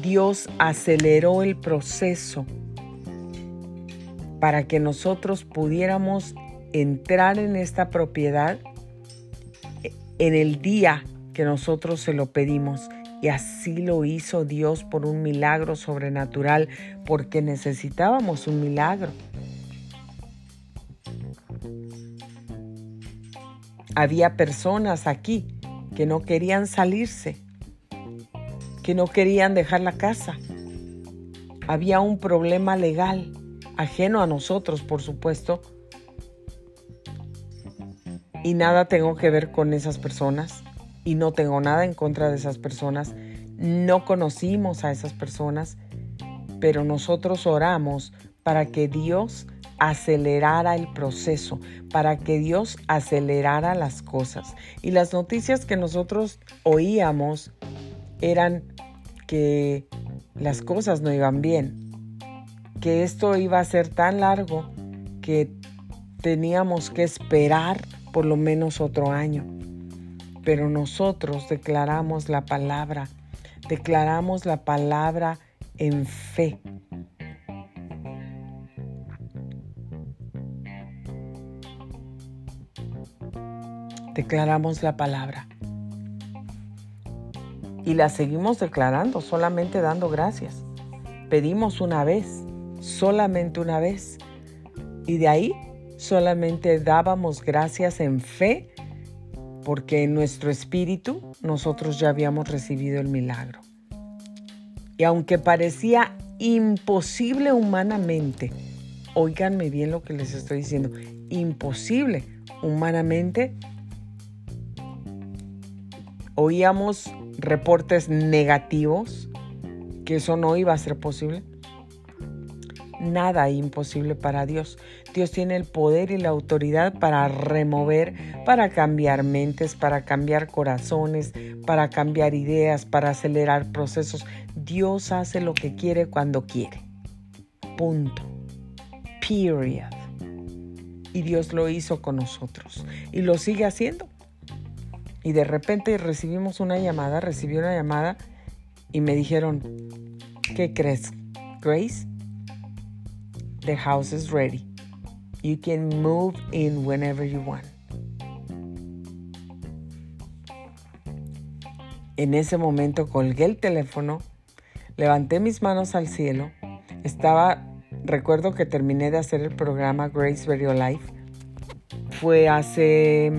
Speaker 1: Dios aceleró el proceso para que nosotros pudiéramos entrar en esta propiedad en el día que nosotros se lo pedimos y así lo hizo Dios por un milagro sobrenatural, porque necesitábamos un milagro. Había personas aquí que no querían salirse, que no querían dejar la casa. Había un problema legal, ajeno a nosotros, por supuesto. Y nada tengo que ver con esas personas y no tengo nada en contra de esas personas. No conocimos a esas personas, pero nosotros oramos para que Dios acelerara el proceso, para que Dios acelerara las cosas. Y las noticias que nosotros oíamos eran que las cosas no iban bien, que esto iba a ser tan largo que teníamos que esperar por lo menos otro año pero nosotros declaramos la palabra, declaramos la palabra en fe. Declaramos la palabra. Y la seguimos declarando, solamente dando gracias. Pedimos una vez, solamente una vez. Y de ahí solamente dábamos gracias en fe porque en nuestro espíritu nosotros ya habíamos recibido el milagro. Y aunque parecía imposible humanamente, oíganme bien lo que les estoy diciendo, imposible humanamente, oíamos reportes negativos que eso no iba a ser posible nada imposible para Dios. Dios tiene el poder y la autoridad para remover, para cambiar mentes, para cambiar corazones, para cambiar ideas, para acelerar procesos. Dios hace lo que quiere cuando quiere. Punto. Period. Y Dios lo hizo con nosotros y lo sigue haciendo. Y de repente recibimos una llamada, recibí una llamada y me dijeron, ¿qué crees, Grace? The house is ready. You can move in whenever you want. En ese momento colgué el teléfono, levanté mis manos al cielo. Estaba, recuerdo que terminé de hacer el programa Grace Radio Life. Fue hace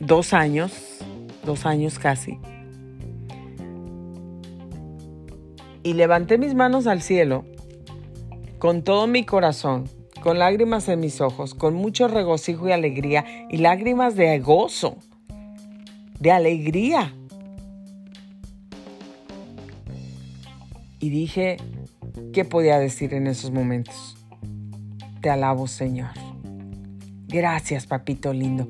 Speaker 1: dos años, dos años casi. Y levanté mis manos al cielo con todo mi corazón, con lágrimas en mis ojos, con mucho regocijo y alegría y lágrimas de gozo, de alegría. Y dije, ¿qué podía decir en esos momentos? Te alabo, Señor. Gracias, papito lindo.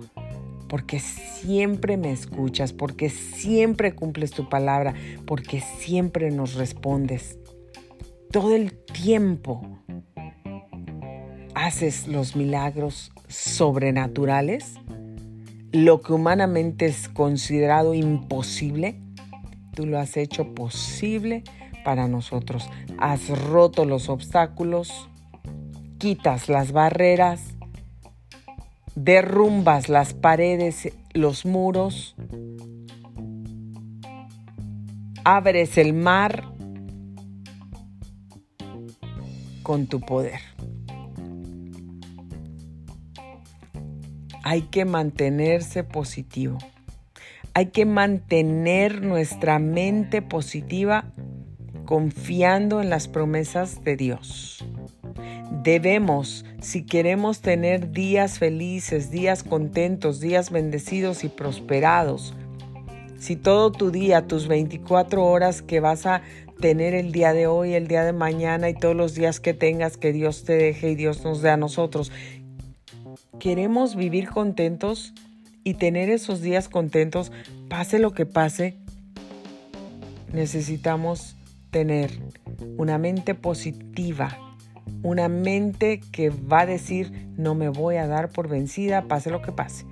Speaker 1: Porque siempre me escuchas, porque siempre cumples tu palabra, porque siempre nos respondes. Todo el tiempo haces los milagros sobrenaturales, lo que humanamente es considerado imposible, tú lo has hecho posible para nosotros. Has roto los obstáculos, quitas las barreras, derrumbas las paredes, los muros, abres el mar con tu poder. Hay que mantenerse positivo. Hay que mantener nuestra mente positiva confiando en las promesas de Dios. Debemos, si queremos tener días felices, días contentos, días bendecidos y prosperados, si todo tu día, tus 24 horas que vas a tener el día de hoy, el día de mañana y todos los días que tengas, que Dios te deje y Dios nos dé a nosotros, queremos vivir contentos y tener esos días contentos, pase lo que pase, necesitamos tener una mente positiva una mente que va a decir, no me voy a dar por vencida, pase lo que pase.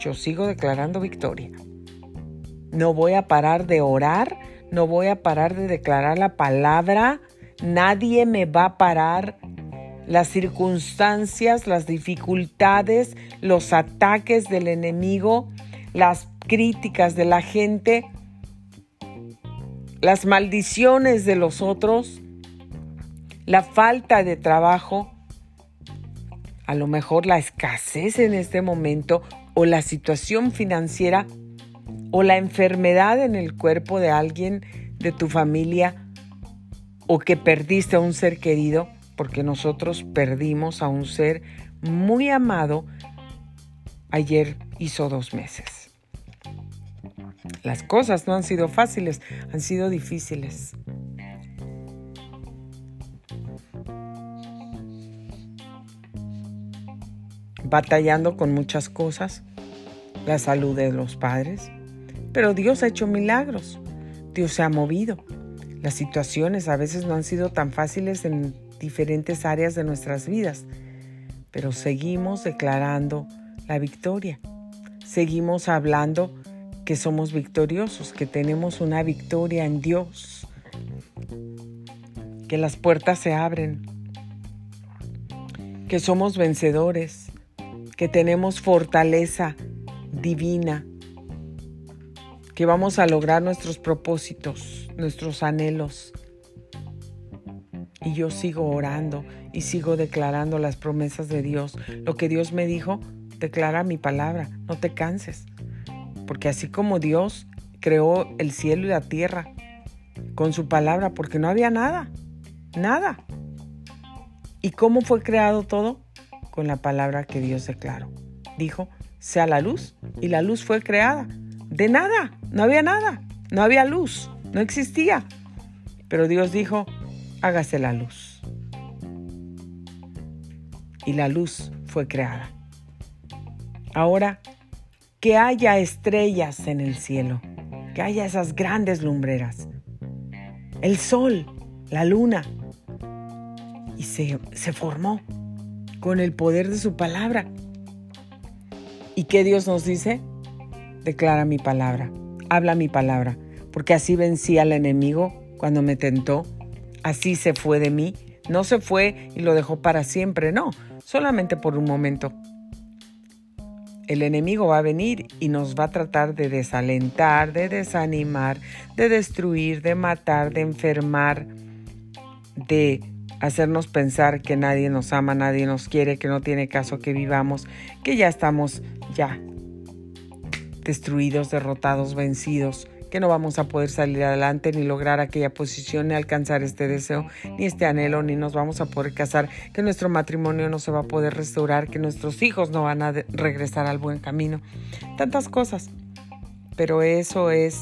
Speaker 1: Yo sigo declarando victoria. No voy a parar de orar, no voy a parar de declarar la palabra, nadie me va a parar. Las circunstancias, las dificultades, los ataques del enemigo, las críticas de la gente, las maldiciones de los otros, la falta de trabajo, a lo mejor la escasez en este momento o la situación financiera o la enfermedad en el cuerpo de alguien de tu familia o que perdiste a un ser querido, porque nosotros perdimos a un ser muy amado ayer hizo dos meses. Las cosas no han sido fáciles, han sido difíciles. Batallando con muchas cosas, la salud de los padres, pero Dios ha hecho milagros, Dios se ha movido. Las situaciones a veces no han sido tan fáciles en diferentes áreas de nuestras vidas, pero seguimos declarando la victoria. Seguimos hablando que somos victoriosos, que tenemos una victoria en Dios, que las puertas se abren, que somos vencedores, que tenemos fortaleza divina, que vamos a lograr nuestros propósitos, nuestros anhelos. Y yo sigo orando y sigo declarando las promesas de Dios. Lo que Dios me dijo, declara mi palabra, no te canses. Porque así como Dios creó el cielo y la tierra con su palabra, porque no había nada, nada. ¿Y cómo fue creado todo? Con la palabra que Dios declaró. Dijo, sea la luz, y la luz fue creada. De nada, no había nada, no había luz, no existía. Pero Dios dijo, hágase la luz. Y la luz fue creada. Ahora, que haya estrellas en el cielo, que haya esas grandes lumbreras, el sol, la luna, y se, se formó con el poder de su palabra. ¿Y qué Dios nos dice? Declara mi palabra, habla mi palabra, porque así vencí al enemigo cuando me tentó, así se fue de mí, no se fue y lo dejó para siempre, no, solamente por un momento. El enemigo va a venir y nos va a tratar de desalentar, de desanimar, de destruir, de matar, de enfermar, de hacernos pensar que nadie nos ama, nadie nos quiere, que no tiene caso que vivamos, que ya estamos ya destruidos, derrotados, vencidos, que no vamos a poder salir adelante ni lograr aquella posición, ni alcanzar este deseo, ni este anhelo, ni nos vamos a poder casar, que nuestro matrimonio no se va a poder restaurar, que nuestros hijos no van a regresar al buen camino. Tantas cosas. Pero eso es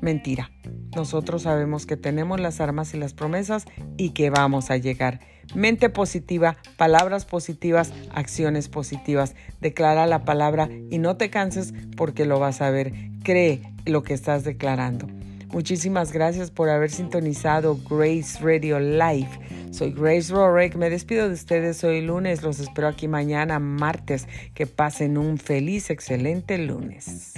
Speaker 1: mentira. Nosotros sabemos que tenemos las armas y las promesas y que vamos a llegar. Mente positiva, palabras positivas, acciones positivas. Declara la palabra y no te canses porque lo vas a ver. Cree lo que estás declarando. Muchísimas gracias por haber sintonizado Grace Radio Live. Soy Grace Rorick. Me despido de ustedes hoy lunes. Los espero aquí mañana, martes. Que pasen un feliz, excelente lunes.